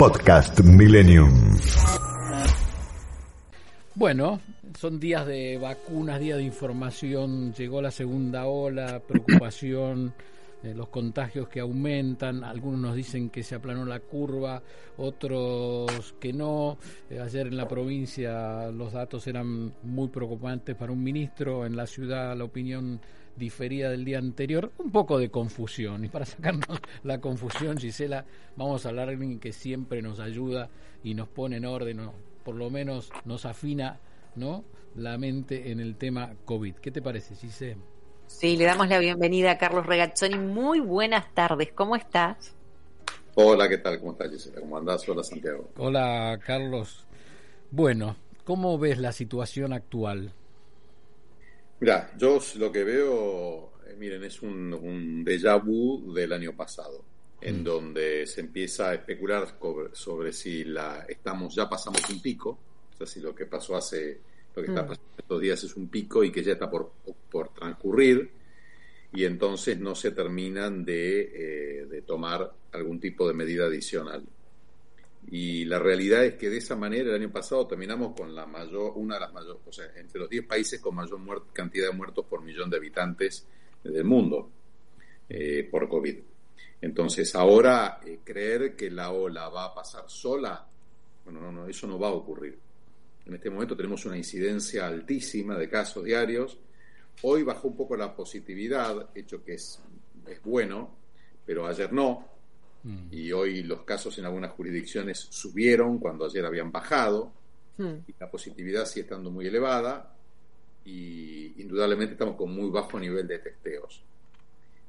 Podcast Millennium. Bueno, son días de vacunas, días de información, llegó la segunda ola, preocupación, los contagios que aumentan, algunos nos dicen que se aplanó la curva, otros que no. Eh, ayer en la provincia los datos eran muy preocupantes para un ministro, en la ciudad la opinión diferida del día anterior, un poco de confusión. Y para sacarnos la confusión, Gisela, vamos a hablar de alguien que siempre nos ayuda y nos pone en orden, o por lo menos nos afina ¿no? la mente en el tema COVID. ¿Qué te parece, Gisela? Sí, le damos la bienvenida a Carlos Regazzoni. Muy buenas tardes, ¿cómo estás? Hola, ¿qué tal? ¿Cómo estás, Gisela? ¿Cómo andás? Hola, Santiago. Hola, Carlos. Bueno, ¿cómo ves la situación actual? Mira, yo lo que veo, eh, miren, es un, un déjà vu del año pasado, en Mm. donde se empieza a especular sobre, sobre si la estamos ya pasamos un pico, o sea, si lo que pasó hace, lo que está Mm. pasando estos días es un pico y que ya está por, por transcurrir, y entonces no se terminan de, eh, de tomar algún tipo de medida adicional. Y la realidad es que de esa manera el año pasado terminamos con la mayor, una de las mayores, o sea, entre los 10 países con mayor cantidad de muertos por millón de habitantes del mundo eh, por COVID. Entonces, ahora eh, creer que la ola va a pasar sola, bueno, no, no, eso no va a ocurrir. En este momento tenemos una incidencia altísima de casos diarios. Hoy bajó un poco la positividad, hecho que es, es bueno, pero ayer no Mm. y hoy los casos en algunas jurisdicciones subieron cuando ayer habían bajado Hmm. y la positividad sigue estando muy elevada y indudablemente estamos con muy bajo nivel de testeos.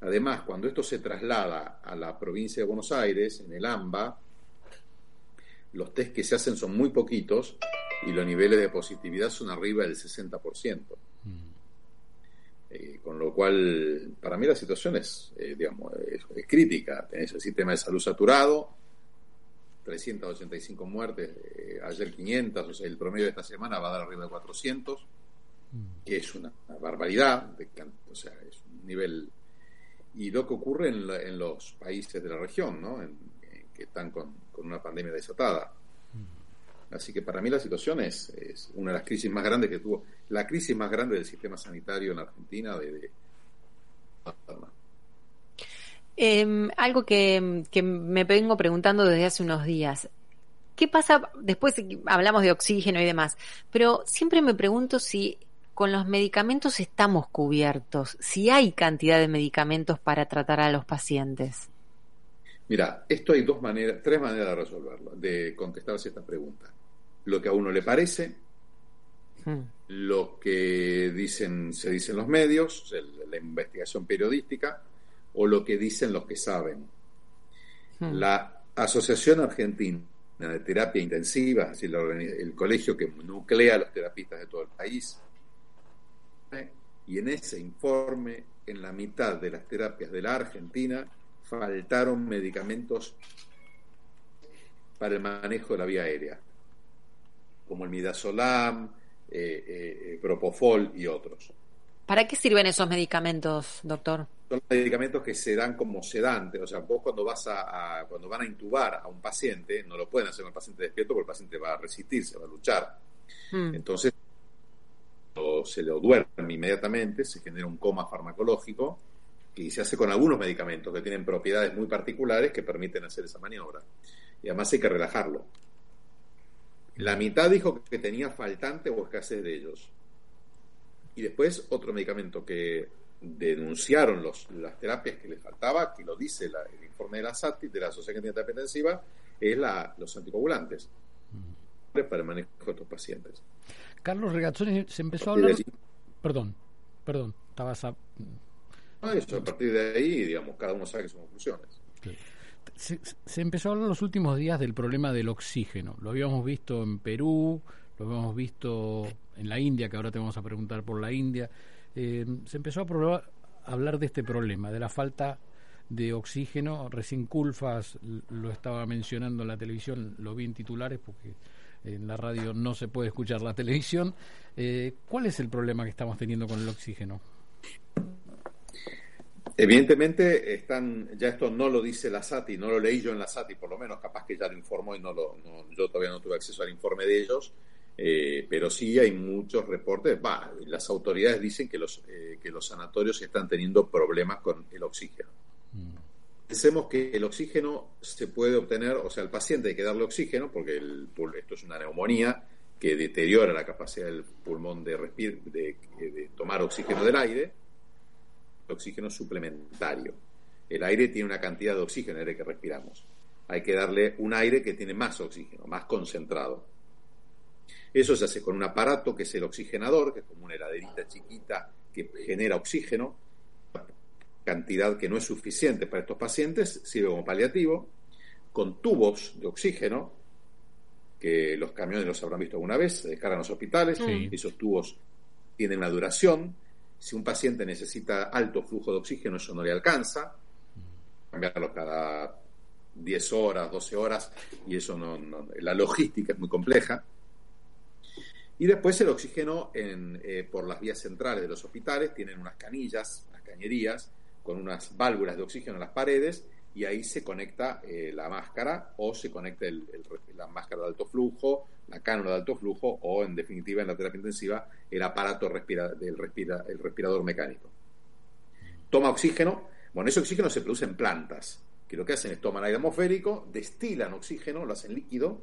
Además, cuando esto se traslada a la provincia de Buenos Aires, en el AMBA, los test que se hacen son muy poquitos y los niveles de positividad son arriba del 60%. Eh, con lo cual, para mí la situación es, eh, digamos, es, es crítica. Tenés el sistema de salud saturado, 385 muertes, eh, ayer 500, o sea, el promedio de esta semana va a dar arriba de 400, Mm. que es una barbaridad, de o sea, es un nivel... Y lo que ocurre en, la- en los países de la región, ¿no? En- en que están con, con una pandemia desatada. Así que para mí la situación es, es una de las crisis más grandes que tuvo, la crisis más grande del sistema sanitario en Argentina de, de- Eh, algo que, que me vengo preguntando desde hace unos días. ¿Qué pasa? Después hablamos de oxígeno y demás, pero siempre me pregunto si con los medicamentos estamos cubiertos, si hay cantidad de medicamentos para tratar a los pacientes. Mira, esto hay dos maneras, tres maneras de resolverlo, de contestarse esta pregunta. Lo que a uno le parece, Hmm. lo que dicen, se dicen los medios, el- la investigación periodística, o lo que dicen los que saben. Hmm. La Asociación Argentina de Terapia Intensiva, es decir, el colegio que nuclea a los terapistas de todo el país, ¿eh? y en ese informe, en la mitad de las terapias de la Argentina, faltaron medicamentos para el manejo de la vía aérea, como el midazolam, eh, eh, propofol y otros. ¿Para qué sirven esos medicamentos, doctor? son medicamentos que se dan como sedantes, o sea, vos cuando vas a, a- cuando van a intubar a un paciente, no lo pueden hacer con el paciente despierto porque el paciente va a resistirse, va a luchar. Hmm. Entonces, o se lo duerme inmediatamente, se genera un coma farmacológico y se hace con algunos medicamentos que tienen propiedades muy particulares que permiten hacer esa maniobra. Y además hay que relajarlo. La mitad dijo que tenía faltante o escasez de ellos. Y después otro medicamento que denunciaron los, las terapias que les faltaba, que lo dice la- el informe de la SATI, de la Asociación de Terapia Intensiva, es la, los anticoagulantes para el manejo de estos pacientes. Carlos Regazzoni se empezó a hablar. allí- Perdón, perdón, estabas a... No, eso, a partir de ahí, digamos, cada uno saque sus conclusiones. Se, se, empezó a hablar los últimos días del problema del oxígeno. Lo habíamos visto en Perú, lo habíamos visto en la India, que ahora te vamos a preguntar por la India. Eh, se empezó a, probar, a, hablar de este problema, de la falta de oxígeno. Recién Culfas lo estaba mencionando en la televisión, lo vi en titulares porque en la radio no se puede escuchar la televisión. Eh, ¿Cuál es el problema que estamos teniendo con el oxígeno? Evidentemente, están, ya esto no lo dice la SATI, no lo leí yo en la SATI, por lo menos, capaz que ya lo informó y no lo, no, yo todavía no tuve acceso al informe de ellos, eh, pero sí hay muchos reportes. Bah, las autoridades dicen que los, eh, que los sanatorios están teniendo problemas con el oxígeno. Mm. Pensemos que el oxígeno se puede obtener, o sea, al paciente hay que darle oxígeno, porque el, esto es una neumonía que deteriora la capacidad del pulmón de, de, de tomar oxígeno del aire oxígeno suplementario. El aire tiene una cantidad de oxígeno, el aire que respiramos. Hay que darle un aire que tiene más oxígeno, más concentrado. Eso se hace con un aparato que es el oxigenador, que es como una heladerita chiquita que genera oxígeno, cantidad que no es suficiente para estos pacientes, sirve como paliativo, con tubos de oxígeno, que los camiones los habrán visto alguna vez, se descargan en los hospitales, esos tubos tienen una duración, si un paciente necesita alto flujo de oxígeno, eso no le alcanza. Cambiarlo cada 10 horas, 12 horas, y eso no, la logística es muy compleja. Y después el oxígeno en, eh, por las vías centrales de los hospitales tienen unas canillas, unas cañerías, con unas válvulas de oxígeno en las paredes, y ahí se conecta eh, la máscara o se conecta la máscara de alto flujo, la cánula de alto flujo o, en definitiva, en la terapia intensiva, el aparato respira, del respira, el respirador mecánico. Toma oxígeno. Bueno, ese oxígeno se produce en plantas, que lo que hacen es toman aire atmosférico, destilan oxígeno, lo hacen líquido,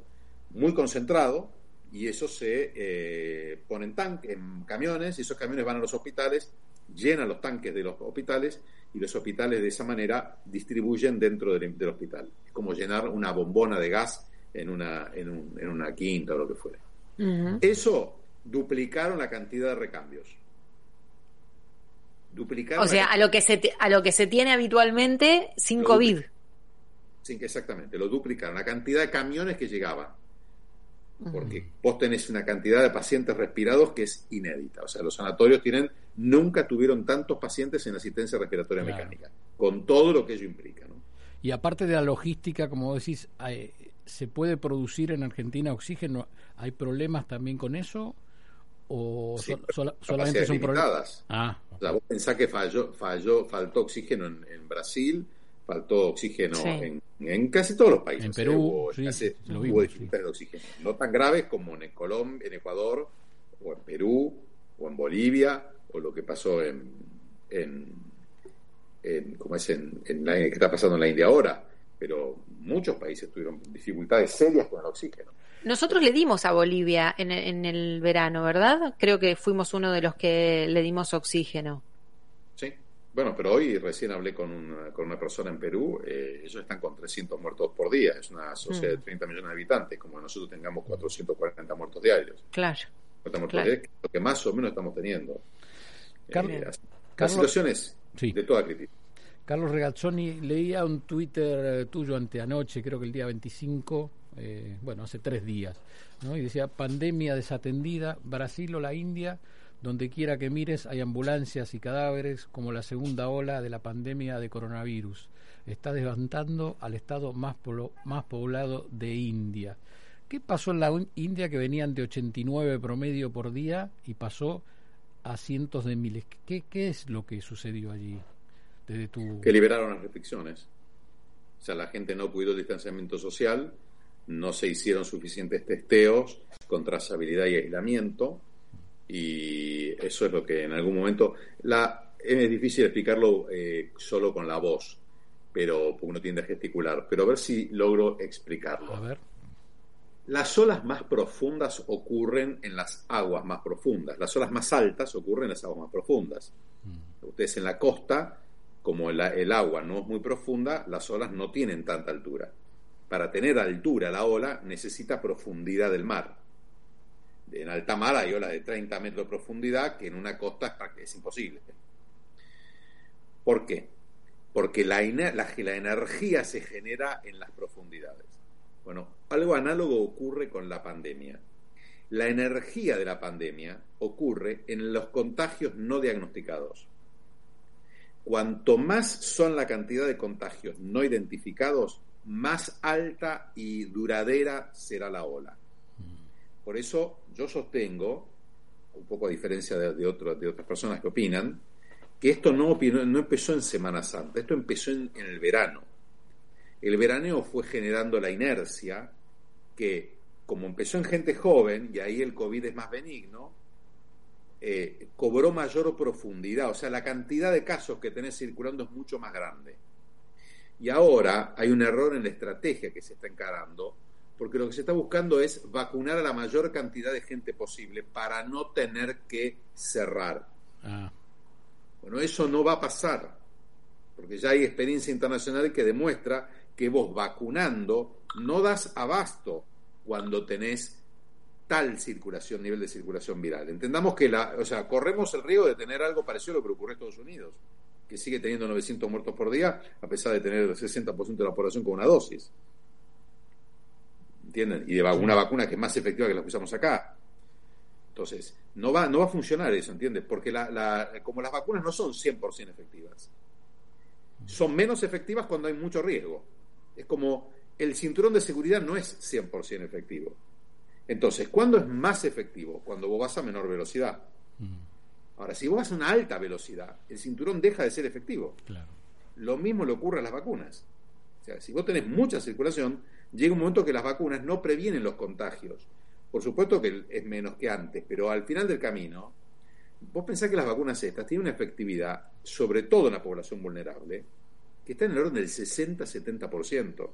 muy concentrado, y eso se eh, pone en, tanque, en camiones, y esos camiones van a los hospitales, llenan los tanques de los hospitales, y los hospitales de esa manera distribuyen dentro del, del hospital. Es como llenar una bombona de gas en una, en, un, en una quinta o lo que fuera. Eso duplicaron la cantidad de recambios. Duplicaron o sea, a lo, que se a lo que se tiene habitualmente sin COVID. Sí, exactamente, lo duplicaron. La cantidad de camiones que llegaban. Porque vos tenés una cantidad de pacientes respirados que es inédita. O sea, los sanatorios tienen, nunca tuvieron tantos pacientes en asistencia respiratoria mecánica, con todo lo que ello implica. ¿no? Y aparte de la logística, como decís, hay, ¿Se puede producir en Argentina oxígeno? ¿Hay problemas también con eso? ¿O solamente son problemas? Ah, o sea, vos pensás que falló, falló, faltó oxígeno en, Brasil, faltó oxígeno en, casi todos los países. En Perú, sí, hubo dificultades de oxígeno. No tan graves como en Colombia, en Ecuador, o en Perú, o en Bolivia, o lo que pasó en, en, en como es en, en la, que está pasando en la India ahora pero muchos países tuvieron dificultades serias con el oxígeno. Nosotros le dimos a Bolivia en, en el verano, ¿verdad? Creo que fuimos uno de los que le dimos oxígeno. Sí, bueno, pero hoy recién hablé con una, con una persona en Perú, eh, ellos están con 300 muertos por día, es una sociedad de 30 mm. millones de habitantes, como nosotros tengamos 440 muertos diarios. Claro. Muertos Diarios, lo que más o menos estamos teniendo. Carlos, eh, las situaciones de toda crítica. Carlos Regazzoni, leía un Twitter eh, tuyo anteanoche, creo que el día 25, eh, bueno, hace tres días, ¿no? y decía, pandemia desatendida, Brasil o la India, donde quiera que mires hay ambulancias y cadáveres como la segunda ola de la pandemia de coronavirus. Está levantando al estado más, más poblado de India. ¿Qué pasó en la India que venían de 89 promedio por día y pasó a cientos de miles? ¿Qué, qué es lo que sucedió allí? Que liberaron las restricciones. O sea, la gente no cuidó el distanciamiento social, no se hicieron suficientes testeos con trazabilidad y aislamiento, y eso es lo que en algún momento... La, es difícil explicarlo eh, solo con la voz, pero porque uno tiende a gesticular, pero a ver si logro explicarlo. A ver. Las olas más profundas ocurren en las aguas más profundas, las olas más altas ocurren en las aguas más profundas. Mm. Ustedes en la costa como el, agua no es muy profunda, las olas no tienen tanta altura. Para tener altura la ola necesita profundidad del mar. En alta mar hay olas de 30 metros de profundidad que en una costa es, imposible. ¿Por qué? porque la, la, la energía se genera en las profundidades. Bueno, algo análogo ocurre con la pandemia. La energía de la pandemia ocurre en los contagios no diagnosticados. Cuanto más son la cantidad de contagios no identificados, más alta y duradera será la ola. Por eso yo sostengo, un poco a diferencia de, otras personas que opinan, que esto no, no empezó en Semana Santa, esto empezó en, el verano. El veraneo fue generando la inercia que, como empezó en gente joven, y ahí el COVID es más benigno, eh, cobró mayor profundidad, o sea, la cantidad de casos que tenés circulando es mucho más grande. Y ahora hay un error en la estrategia que se está encarando, porque lo que se está buscando es vacunar a la mayor cantidad de gente posible para no tener que cerrar. Ah. Bueno, eso no va a pasar, porque ya hay experiencia internacional que demuestra que vos vacunando no das abasto cuando tenés tal circulación, nivel de circulación viral. Entendamos que la, o sea, corremos el riesgo de tener algo parecido a lo que ocurre en Estados Unidos que sigue teniendo 900 muertos por día, a pesar de tener el 60% de la población con una dosis. ¿Entienden? Y de una vacuna que es más efectiva que la que usamos acá. Entonces, no va, no va a funcionar eso, ¿entiendes? Porque la, como las vacunas no son 100% efectivas, son menos efectivas cuando hay mucho riesgo. Es como el cinturón de seguridad no es 100% efectivo. Entonces, ¿cuándo es más efectivo? Cuando vos vas a menor velocidad. Ahora, si vos vas a una alta velocidad, el cinturón deja de ser efectivo. Lo mismo le ocurre a las vacunas. O sea, si vos tenés mucha circulación, llega un momento que las vacunas no previenen los contagios. Por supuesto que es menos que antes, pero al final del camino, vos pensás que las vacunas estas tienen una efectividad, sobre todo en la población vulnerable, que está en el orden del 60-70%,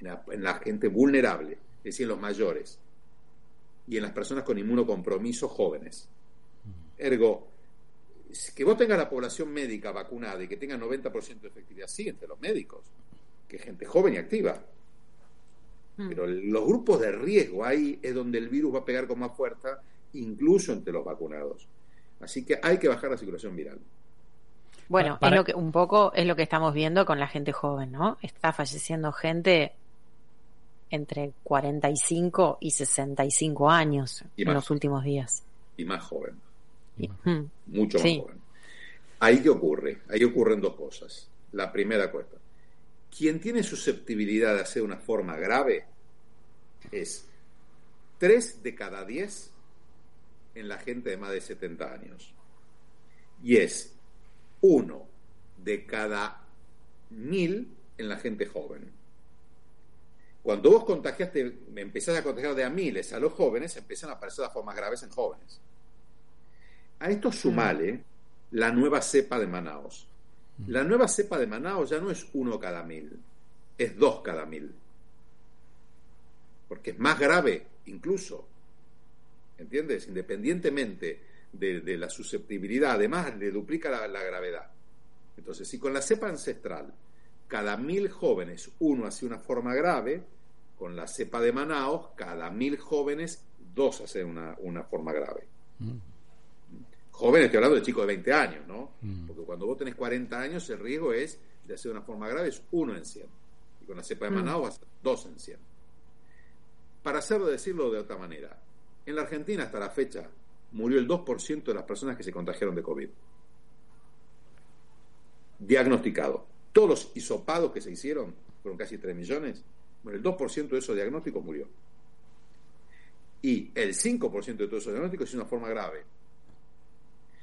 en en la gente vulnerable, es decir, en los mayores, y en las personas con inmunocompromiso jóvenes. Ergo, que vos tengas la población médica vacunada y que tenga 90% de efectividad, sí, entre los médicos, que gente joven y activa. Hmm. Pero los grupos de riesgo ahí es donde el virus va a pegar con más fuerza, incluso entre los vacunados. Así que hay que bajar la circulación viral. Bueno, es lo que un poco es lo que estamos viendo con la gente joven, ¿no? Está falleciendo gente entre 45 y 65 años en los últimos días. Y más joven. Mucho más joven. Ahí qué ocurre? Ahí ocurren dos cosas. La primera cosa, quien tiene susceptibilidad de hacer una forma grave es 3 de cada 10 en la gente de más de 70 años. Y es 1 de cada 1000 en la gente joven. Cuando vos contagiaste, empezás a contagiar de a miles a los jóvenes, empiezan a aparecer las formas graves en jóvenes. A esto sumale la nueva cepa de Manaos. La nueva cepa de Manaos ya no es uno cada mil, es dos cada mil. Porque es más grave incluso. ¿Entiendes? Independientemente de, la susceptibilidad, además le duplica la, la gravedad. Entonces, si con la cepa ancestral cada mil jóvenes uno hace una forma grave, con la cepa de Manaos, cada mil jóvenes dos hacen una, una forma grave. Jóvenes, estoy hablando de chicos de 20 años, ¿no? Mm. Porque cuando vos tenés 40 años, el riesgo es de hacer una forma grave, es uno en 100. Y con la cepa de mm. Vas a dos en 100. Para hacerlo, decirlo de otra manera, en la Argentina hasta la fecha murió el 2% de las personas que se contagiaron de COVID. Diagnosticado. Todos los hisopados que se hicieron, fueron casi 3 millones, bueno, el 2% de esos diagnósticos murió. Y el 5% de todos esos diagnósticos es una forma grave.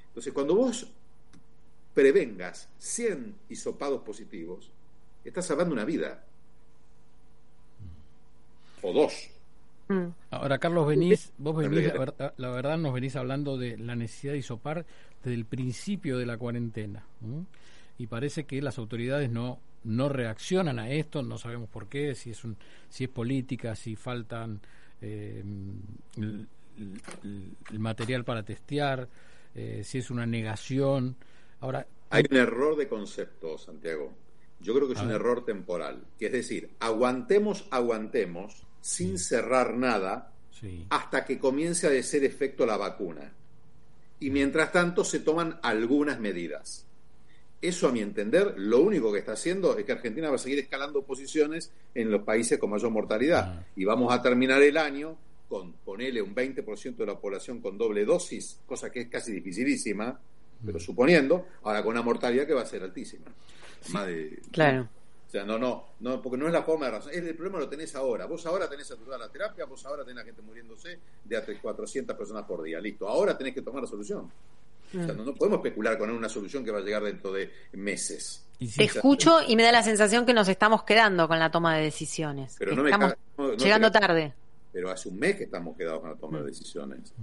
Entonces, cuando vos prevengas 100 hisopados positivos, estás salvando una vida. O dos. Mm. Ahora, Carlos, venís, vos venís, la verdad, nos venís hablando de la necesidad de hisopar desde el principio de la cuarentena. Y parece que las autoridades no, no reaccionan a esto, no sabemos por qué, si es, un, si es política, si faltan eh, el material para testear. Eh, si es una negación. Ahora, hay un error de concepto, Santiago. Yo creo que es un error temporal. Que es decir, aguantemos, aguantemos, sin cerrar nada, hasta que comience a hacer efecto la vacuna. Y mientras tanto se toman algunas medidas. Eso, a mi entender, lo único que está haciendo es que Argentina va a seguir escalando posiciones en los países con mayor mortalidad. Ah. Y vamos a terminar el año con, ponele un 20% de la población con doble dosis, cosa que es casi dificilísima, pero suponiendo, ahora con una mortalidad que va a ser altísima. Más de- Claro. o sea, no, no, no, porque no es la forma de razón. El problema lo tenés ahora. Vos ahora tenés saturada la terapia, vos ahora tenés a gente muriéndose de hasta 400 personas por día. Listo. Ahora tenés que tomar la solución. O sea, no, no podemos especular con una solución que va a llegar dentro de meses. Y si- Te escucho y me da la sensación que nos estamos quedando con la toma de decisiones. Pero no me estamos no- no llegando tarde. Pero hace un mes que estamos quedados con la toma de decisiones.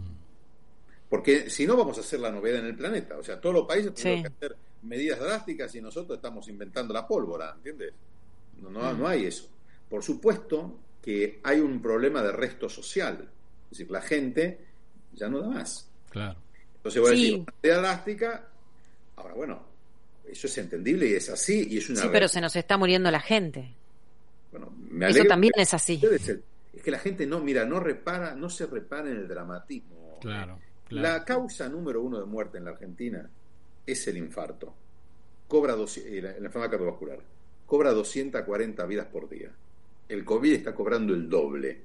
Porque si no, vamos a hacer la novedad en el planeta. O sea, todos los países tienen Sí. que hacer medidas drásticas y nosotros estamos inventando la pólvora, ¿entiendes? No, no, Mm. no hay eso. Por supuesto que hay un problema de resto social. Es decir, la gente ya no da más. Claro. Entonces voy a Sí. decir, una medida drástica. Ahora, bueno, eso es entendible y es así y es una Sí, pero se nos está muriendo la gente. Bueno, me Eso también que- es así. Es que la gente no, mira, no repara, no se repara en el dramatismo. Claro, claro. La causa número uno de muerte en la Argentina es el infarto. Cobra dos, eh, la, la enfermedad cardiovascular. Cobra 240 vidas por día. El COVID está cobrando el doble.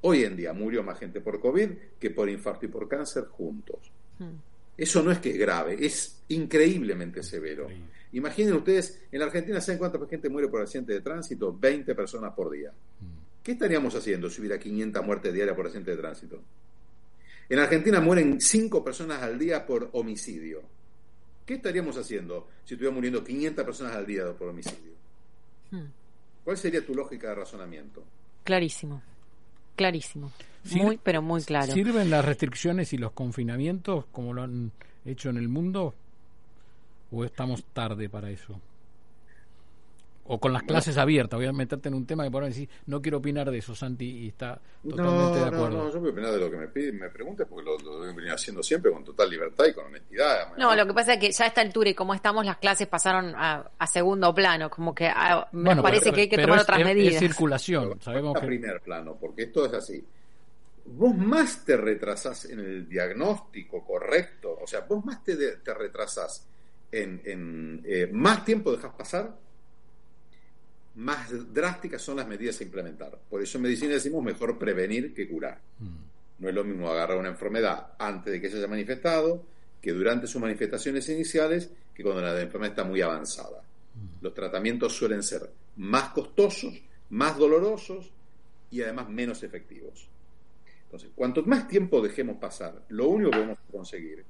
Hoy en día murió más gente por COVID que por infarto y por cáncer juntos. Mm. Eso no es que es grave, es increíblemente severo. Imaginen ustedes, en la Argentina, ¿saben cuánta gente muere por accidente de tránsito? 20 personas por día. ¿Qué estaríamos haciendo si hubiera 500 muertes diarias por accidente de tránsito? En Argentina mueren 5 personas al día por homicidio. ¿Qué estaríamos haciendo si estuvieran muriendo 500 personas al día por homicidio? Mm. ¿Cuál sería tu lógica de razonamiento? Clarísimo. Clarísimo. Muy, pero muy claro. ¿Sirven las restricciones y los confinamientos como lo han hecho en el mundo? ¿O estamos tarde para eso? O con las clases abiertas. Voy a meterte en un tema que por decir, no quiero opinar de eso, Santi, y está totalmente de acuerdo. No, no, yo voy a opinar de lo que me, pide, me preguntes porque lo, lo he venido haciendo siempre con total libertad y con honestidad. No, lo que pasa es que ya a esta altura y como estamos, las clases pasaron a, a segundo plano, como que ah, me Bueno, parece pero- que hay que pero tomar es- otras es- medidas. Es circulación. Sabemos a que primer plano, porque esto es así. Vos más te retrasás en el diagnóstico correcto, o sea, vos más te, de- te retrasás en, en, eh, más tiempo dejas pasar, más drásticas son las medidas a implementar. Por eso en medicina decimos mejor prevenir que curar. Mm, No es lo mismo agarrar una enfermedad antes de que se haya manifestado, que durante sus manifestaciones iniciales, que cuando la enfermedad está muy avanzada. Los tratamientos suelen ser más costosos, más dolorosos y además menos efectivos. Entonces, cuanto más tiempo dejemos pasar, lo único que vamos a conseguir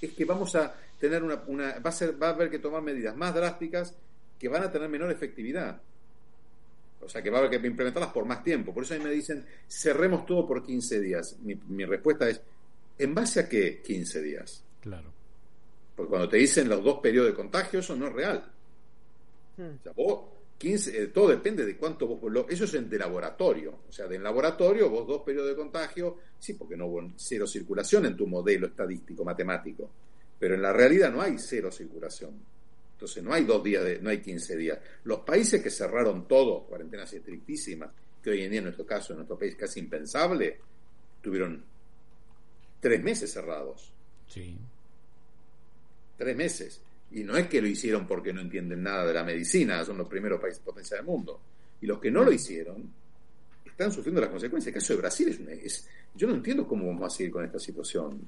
es que vamos a tener una, una- va a ser, va a haber que tomar medidas más drásticas que van a tener menor efectividad. O sea, que va a haber que implementarlas por más tiempo. Por eso a mí me dicen, cerremos todo por 15 días. Mi, mi respuesta es, ¿en base a qué 15 días? claro. Porque cuando te dicen los dos periodos de contagio, eso no es real. Mm. O sea, vos, 15, eh, todo depende de cuánto vos... lo- eso es en de laboratorio. O sea, de en laboratorio, vos dos periodos de contagio, sí, porque no hubo cero circulación en tu modelo estadístico, matemático. Pero en la realidad no hay cero circulación. Entonces no hay dos días, de, no hay 15 días. Los países que cerraron todo, cuarentenas estrictísimas, que hoy en día en nuestro caso, en nuestro país casi impensable, tuvieron tres meses cerrados Sí. tres meses. Y no es que lo hicieron porque no entienden nada de la medicina, son los primeros países potencia del mundo. Y los que no lo hicieron están sufriendo las consecuencias. El caso de Brasil es, una- es- yo no entiendo cómo vamos a seguir con esta situación.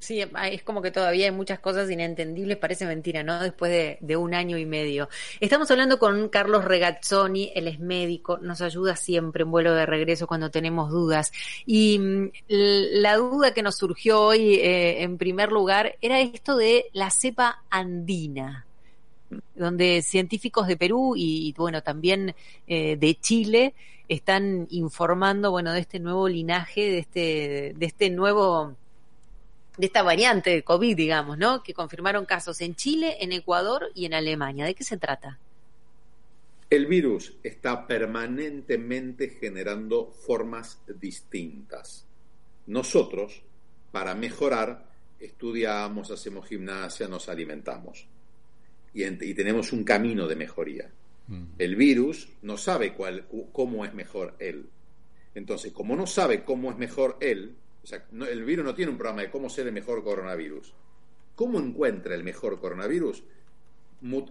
Sí, es como que todavía hay muchas cosas inentendibles, parece mentira, ¿no? Después de, un año y medio. Estamos hablando con Carlos Regazzoni, él es médico, nos ayuda siempre en vuelo de regreso cuando tenemos dudas. Y mm, la duda que nos surgió hoy, eh, en primer lugar, era esto de la cepa andina donde científicos de Perú y, bueno, también eh, de Chile están informando, bueno, de este nuevo linaje, de este, de este nuevo, de esta variante de COVID, digamos, ¿no? Que confirmaron casos en Chile, en Ecuador y en Alemania. ¿De qué se trata? El virus está permanentemente generando formas distintas. Nosotros, para mejorar, estudiamos, hacemos gimnasia, nos alimentamos. Y, en- y tenemos un camino de mejoría. Mm. El virus no sabe cuál, cu- cómo es mejor él. Entonces, como no sabe cómo es mejor él, o sea, no- el virus no tiene un programa de cómo ser el mejor coronavirus. ¿Cómo encuentra el mejor coronavirus?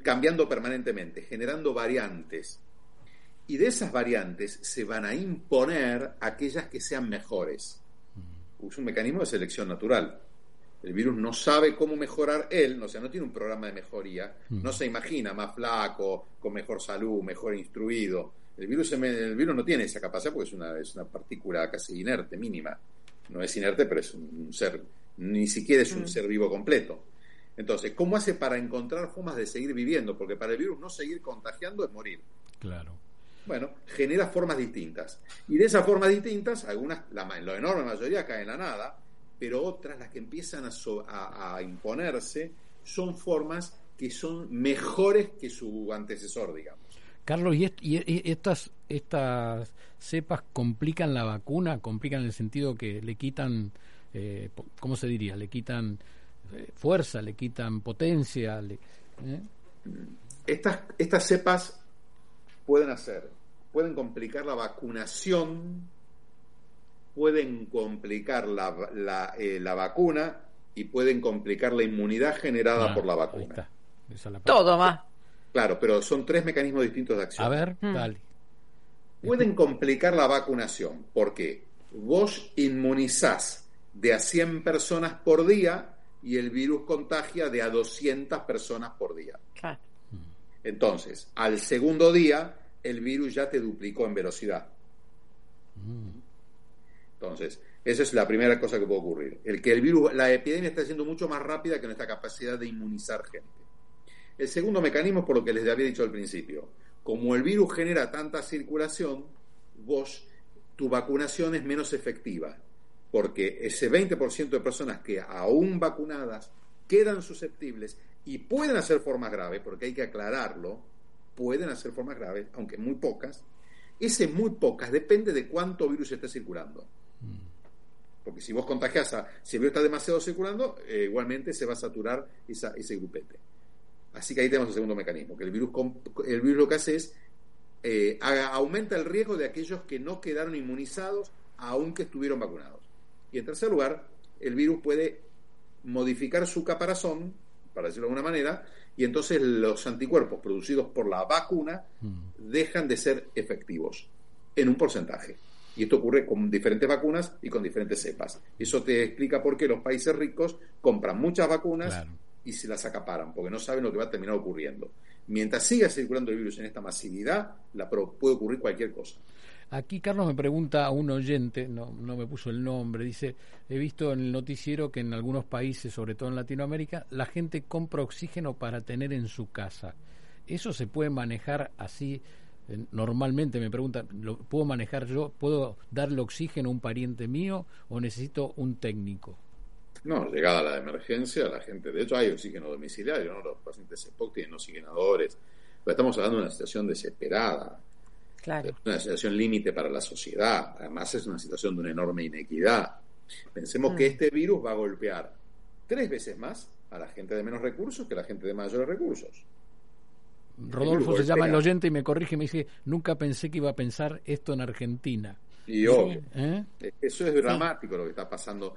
Cambiando permanentemente, generando variantes. Y de esas variantes se van a imponer aquellas que sean mejores. Es un mecanismo de selección natural. El virus no sabe cómo mejorar él, o sea, no tiene un programa de mejoría, no se imagina más flaco, con mejor salud, mejor instruido. El virus, el virus no tiene esa capacidad porque es una, es una partícula casi inerte, mínima. No es inerte, pero es un ser, ni siquiera es un ser vivo completo. Entonces, ¿cómo hace para encontrar formas de seguir viviendo? Porque para el virus no seguir contagiando es morir. Claro. Bueno, genera formas distintas. Y de esas formas distintas, algunas, la, la enorme mayoría caen en la nada, pero otras, las que empiezan a, a, imponerse, son formas que son mejores que su antecesor, digamos. Carlos, ¿y, y, estas, estas cepas complican la vacuna? ¿Complican en el sentido que le quitan, eh, ¿cómo se diría? Le quitan eh, fuerza, le quitan potencia. ¿eh? estas, estas cepas pueden hacer, pueden complicar la vacunación pueden complicar la, la, eh, la vacuna y pueden complicar la inmunidad generada Ah, por la ahí vacuna. está. Esa es la. Todo más. Claro, pero son tres mecanismos distintos de acción. A ver, Mm. dale. Pueden complicar la vacunación porque vos inmunizás de a 100 personas por día y el virus contagia de a 200 personas por día. Claro. Entonces, al segundo día, el virus ya te duplicó en velocidad. Entonces, esa es la primera cosa que puede ocurrir. El que el virus, la epidemia está siendo mucho más rápida que nuestra capacidad de inmunizar gente. El segundo mecanismo es por lo que les había dicho al principio. Como el virus genera tanta circulación, vos, tu vacunación es menos efectiva. Porque ese 20% de personas que aún vacunadas quedan susceptibles y pueden hacer formas graves, porque hay que aclararlo, pueden hacer formas graves, aunque muy pocas, ese muy pocas depende de cuánto virus esté circulando. Porque si vos contagias a, si el virus está demasiado circulando, eh, igualmente se va a saturar esa, ese grupete. Así que ahí tenemos el segundo mecanismo, que el virus, el virus lo que hace es eh, haga, aumenta el riesgo de aquellos que no quedaron inmunizados aunque estuvieron vacunados. Y en tercer lugar, el virus puede modificar su caparazón, para decirlo de alguna manera, y entonces los anticuerpos producidos por la vacuna Mm. dejan de ser efectivos en un porcentaje. Y esto ocurre con diferentes vacunas y con diferentes cepas. Eso te explica por qué los países ricos compran muchas vacunas Claro. Y se las acaparan, porque no saben lo que va a terminar ocurriendo. Mientras siga circulando el virus en esta masividad, la puede ocurrir cualquier cosa. Aquí Carlos me pregunta a un oyente, no, no me puso el nombre, dice, he visto en el noticiero que en algunos países, sobre todo en Latinoamérica, la gente compra oxígeno para tener en su casa. ¿Eso se puede manejar así? Eh, Normalmente me preguntan, ¿lo puedo manejar yo? ¿Puedo darle oxígeno a un pariente mío o necesito un técnico? No, llegada la emergencia, la gente, de hecho hay oxígeno domiciliario, ¿no? los pacientes EPOC tienen oxigenadores, pero estamos hablando de una situación desesperada, Claro. una situación límite para la sociedad, además es una situación de una enorme inequidad. Pensemos Mm. que este virus va a golpear tres veces más a la gente de menos recursos que a la gente de mayores recursos. Rodolfo se llama el oyente y me corrige, me dice, nunca pensé que iba a pensar esto en Argentina. Y obvio, ¿Eh? eso es dramático lo que está pasando.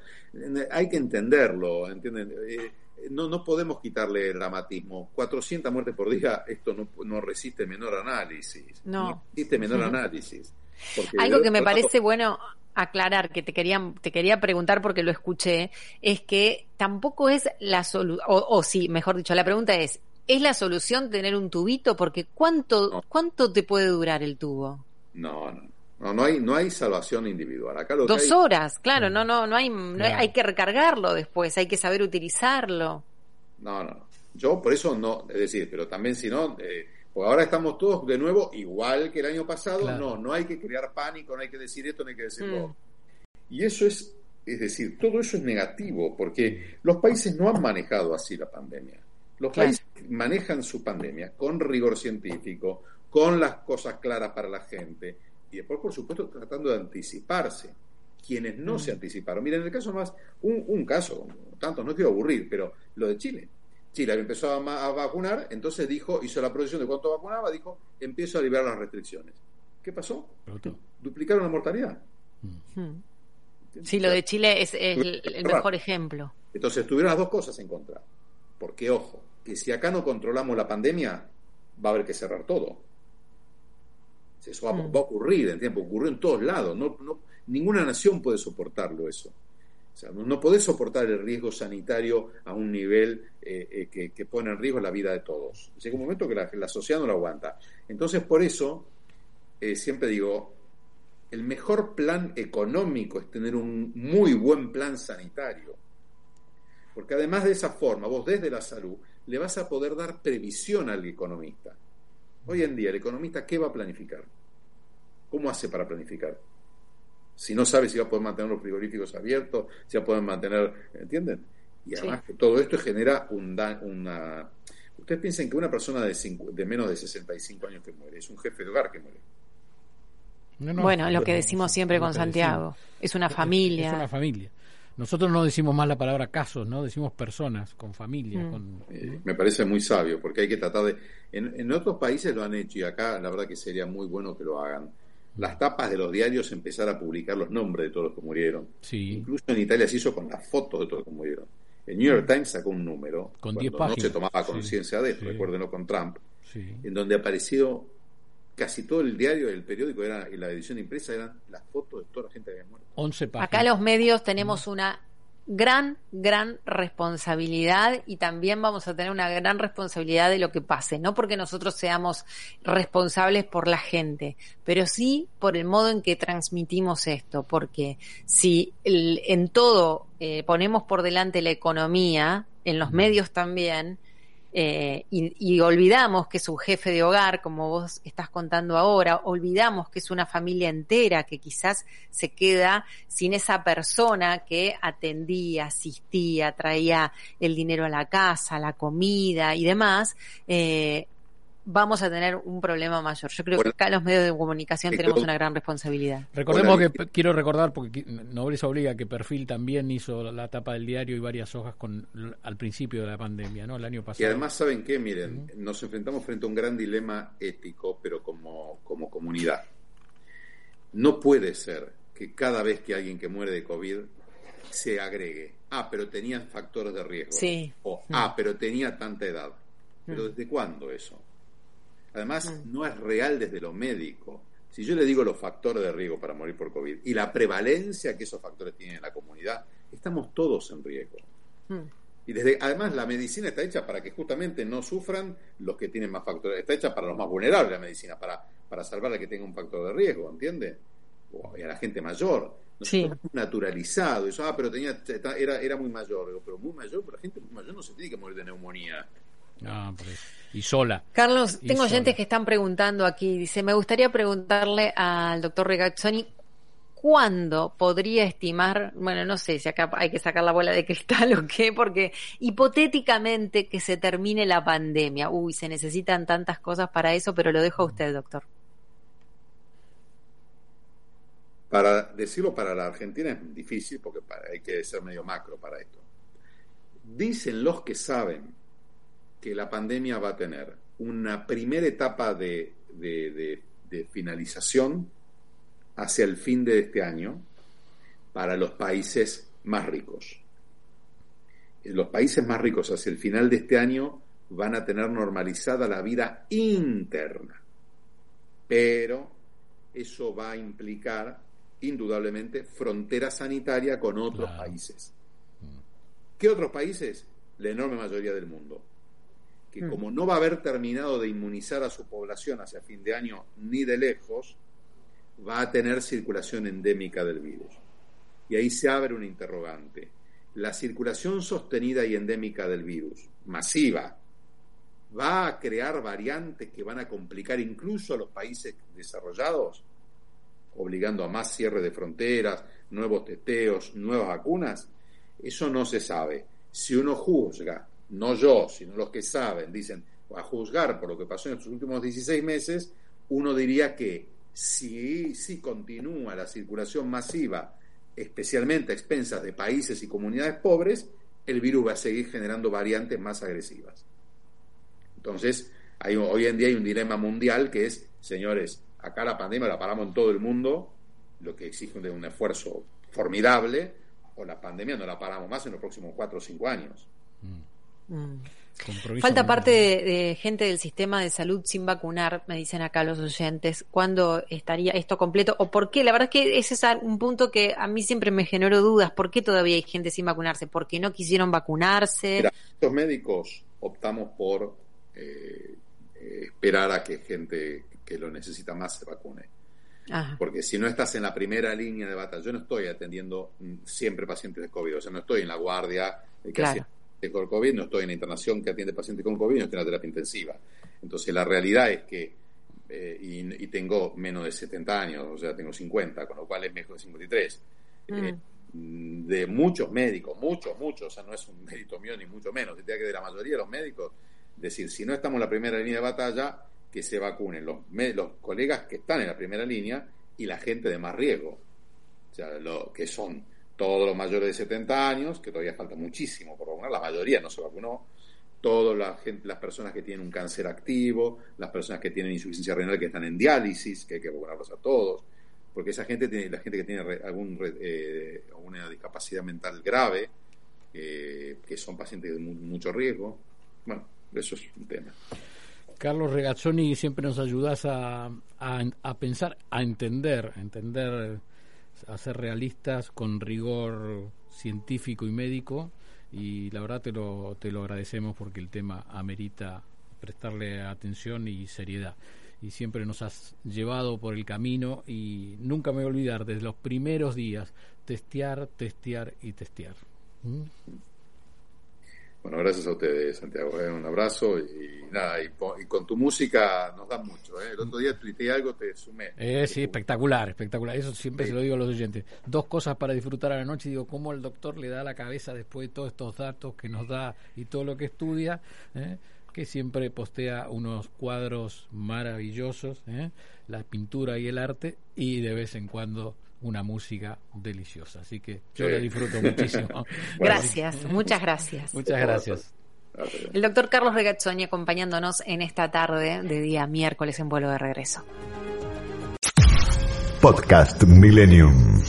Hay que entenderlo, ¿entienden? Eh, no, no podemos quitarle dramatismo. 400 muertes por día, esto no, no resiste menor análisis. No. resiste menor análisis. Porque Algo que me lado- parece bueno aclarar, que te quería, te quería preguntar porque lo escuché, es que tampoco es la solución, o, o sí, mejor dicho, la pregunta es, ¿es la solución tener un tubito? Porque ¿cuánto, No. cuánto te puede durar el tubo? No, no. No, no hay, no hay salvación individual. Acá lo que Dos hay- horas, claro, no, no, no hay, no hay- hay que recargarlo después, hay que saber utilizarlo. No, no, no. Yo por eso no, es decir, pero también si no, eh, pues ahora estamos todos de nuevo igual que el año pasado, Claro. no, no hay que crear pánico, no hay que decir esto, no hay que decir lo Mm. otro. Y eso es, es decir, todo eso es negativo, porque los países no han manejado así la pandemia. Los Claro. países manejan su pandemia con rigor científico, con las cosas claras para la gente, y después, por supuesto, tratando de anticiparse. Quienes no Mm. se anticiparon. Miren, en el caso más, un, un caso, tantos, no quiero aburrir, pero lo de Chile. Chile empezó a, a vacunar, entonces dijo, hizo la proyección de cuánto vacunaba, dijo, empiezo a liberar las restricciones. ¿Qué pasó? Duplicaron la mortalidad. Hmm. Sí, lo de Chile es, es el, el mejor ejemplo. Entonces tuvieron las dos cosas en contra. Porque, ojo, que si acá no controlamos la pandemia, va a haber que cerrar todo. Eso va, Mm. va a ocurrir, en tiempo, ocurrió en todos lados. No, no- ninguna nación puede soportarlo eso. O sea, no, no podés soportar el riesgo sanitario a un nivel eh, eh, que, que pone en riesgo la vida de todos. Llega un momento que la, la sociedad no lo aguanta. Entonces, por eso, eh, siempre digo, el mejor plan económico es tener un muy buen plan sanitario. Porque además de esa forma, vos desde la salud le vas a poder dar previsión al economista. Hoy en día, el economista, ¿qué va a planificar? ¿Cómo hace para planificar? Si no sabe si va a poder mantener los frigoríficos abiertos, si va a poder mantener, ¿entienden? Y además que todo esto genera un da- una... Ustedes piensen que una persona de, cincu- de menos de 65 años que muere es un jefe de hogar que muere. No, no, bueno, lo que decimos siempre con Santiago. decimos. Es una familia. Es una familia. Nosotros no decimos más la palabra casos, ¿no? Decimos personas, con familia, Mm. con... Eh, me parece muy sabio, porque hay que tratar de... En, en otros países lo han hecho y acá la verdad que sería muy bueno que lo hagan. Las tapas de los diarios empezar a publicar los nombres de todos los que murieron. Sí. Incluso en Italia se hizo con las fotos de todos los que murieron. El New York Times sacó un número Con cuando 10 no páginas. se tomaba Sí, conciencia de esto, sí. recuérdenlo con Trump, Sí. en donde apareció casi todo el diario, el periódico era y la edición impresa eran las fotos de toda la gente que había muerto. 11 páginas. Acá los medios tenemos una gran, gran responsabilidad y también vamos a tener una gran responsabilidad de lo que pase, no porque nosotros seamos responsables por la gente, pero sí por el modo en que transmitimos esto, porque si el- en todo eh, ponemos por delante la economía, en los medios también, eh, y, y olvidamos que es un jefe de hogar, como vos estás contando ahora, olvidamos que es una familia entera que quizás se queda sin esa persona que atendía, asistía, traía el dinero a la casa, la comida y demás, eh, vamos a tener un problema mayor. Yo creo Bueno, que acá los medios de comunicación me tenemos una gran responsabilidad. Recordemos que quiero recordar, porque Nobleza obliga, que Perfil también hizo la tapa del diario y varias hojas con al principio de la pandemia, ¿no? El año pasado. Y además, ¿saben qué? Miren, nos enfrentamos frente a un gran dilema ético, pero como, como comunidad. No puede ser que cada vez que alguien que muere de COVID se agregue, ah, pero tenía factores de riesgo. Sí. O, Mm. ah, pero tenía tanta edad. Pero Mm. ¿desde cuándo eso? Además, Mm. no es real desde lo médico. Si yo le digo los factores de riesgo para morir por COVID y la prevalencia que esos factores tienen en la comunidad, estamos todos en riesgo. Mm. Y desde, además la medicina está hecha para que justamente no sufran los que tienen más factores. Está hecha para los más vulnerables la medicina, para, para salvar al que tenga un factor de riesgo, ¿entiende? O y a la gente mayor. Sí. naturalizado eso. Ah, pero tenía, era, era muy mayor. Pero muy mayor, pero la gente muy mayor no se tiene que morir de neumonía. Ah, por eso. Y sola. Carlos, Y tengo sola. oyentes que están preguntando aquí. Dice, me gustaría preguntarle al doctor Regazzoni cuándo podría estimar, bueno, no sé si acá hay que sacar la bola de cristal o qué, porque hipotéticamente que se termine la pandemia. Uy, se necesitan tantas cosas para eso, pero lo dejo a usted, doctor. Para decirlo para la Argentina es difícil porque para- hay que ser medio macro para esto. Dicen los que saben que la pandemia va a tener una primera etapa de, de- de- de finalización hacia el fin de este año para los países más ricos. Los países más ricos hacia el final de este año van a tener normalizada la vida interna. Pero eso va a implicar indudablemente frontera sanitaria con otros Claro. países. ¿Qué otros países? La enorme mayoría del mundo. Que Mm. como no va a haber terminado de inmunizar a su población hacia fin de año ni de lejos, va a tener circulación endémica del virus. Y ahí se abre un interrogante. La circulación sostenida y endémica del virus, masiva, va a crear variantes que van a complicar incluso a los países desarrollados, obligando a más cierre de fronteras, nuevos testeos, nuevas vacunas. Eso no se sabe. Si uno juzga, no yo, sino los que saben, dicen, a juzgar por lo que pasó en estos últimos 16 meses, uno diría que si, si continúa la circulación masiva, especialmente a expensas de países y comunidades pobres, el virus va a seguir generando variantes más agresivas. Entonces, hay, hoy en día hay un dilema mundial que es, señores, acá la pandemia la paramos en todo el mundo, lo que exige un, un esfuerzo formidable, o la pandemia no la paramos más en los próximos cuatro o cinco años. Mm. Falta parte de, gente del sistema de salud sin vacunar, me dicen acá los oyentes. ¿Cuándo estaría esto completo? ¿O por qué? La verdad es que ese es un punto que a mí siempre me generó dudas. ¿Por qué todavía hay gente sin vacunarse? ¿Por qué no quisieron vacunarse? los médicos optamos por eh, eh, esperar a que gente que lo necesita más se vacune. Porque si no estás en la primera línea de batalla, yo no estoy atendiendo mm, siempre pacientes de COVID, o sea, no estoy en la guardia que claro con COVID, no estoy en la internación que atiende pacientes con COVID, no estoy en la terapia intensiva. Entonces, la realidad es que, eh, y, tengo menos de 70 años, o sea, tengo 50, con lo cual es mejor de 53. Eh, mm. de muchos médicos, muchos, muchos, o sea, no es un mérito mío ni mucho menos, diría que de la mayoría de los médicos, decir, si no estamos en la primera línea de batalla, que se vacunen los, los colegas que están en la primera línea y la gente de más riesgo, o sea, lo que son todos los mayores de 70 años, que todavía falta muchísimo por vacunar, la mayoría no se vacunó, todas las personas que tienen un cáncer activo, las personas que tienen insuficiencia renal que están en diálisis, que hay que vacunarlos a todos, porque esa gente tiene, la gente que tiene algún, eh, alguna discapacidad mental grave, eh, que son pacientes de mucho riesgo, bueno, eso es un tema. Carlos Regazzoni, siempre nos ayudas a, a, a pensar, a entender, a entender a ser realistas con rigor científico y médico y la verdad te lo, te lo agradecemos porque el tema amerita prestarle atención y seriedad y siempre nos has llevado por el camino y nunca me voy a olvidar desde los primeros días testear, testear y testear. ¿Mm? Bueno, gracias a ustedes, Santiago. ¿eh? Un abrazo y nada, y, con tu música nos da mucho. ¿eh? El otro día tuiteé algo, te sumé. Eh, sí, espectacular, espectacular. Eso siempre se lo digo a los oyentes. Dos cosas para disfrutar a la noche. Digo, cómo el doctor le da la cabeza después de todos estos datos que nos da y todo lo que estudia. ¿eh? que siempre postea unos cuadros maravillosos, ¿eh? la pintura y el arte, y de vez en cuando una música deliciosa. Así que yo la disfruto muchísimo. gracias, muchas gracias. Muchas gracias. El doctor Carlos Regazzoni acompañándonos en esta tarde de día miércoles en vuelo de regreso. Podcast Millennium.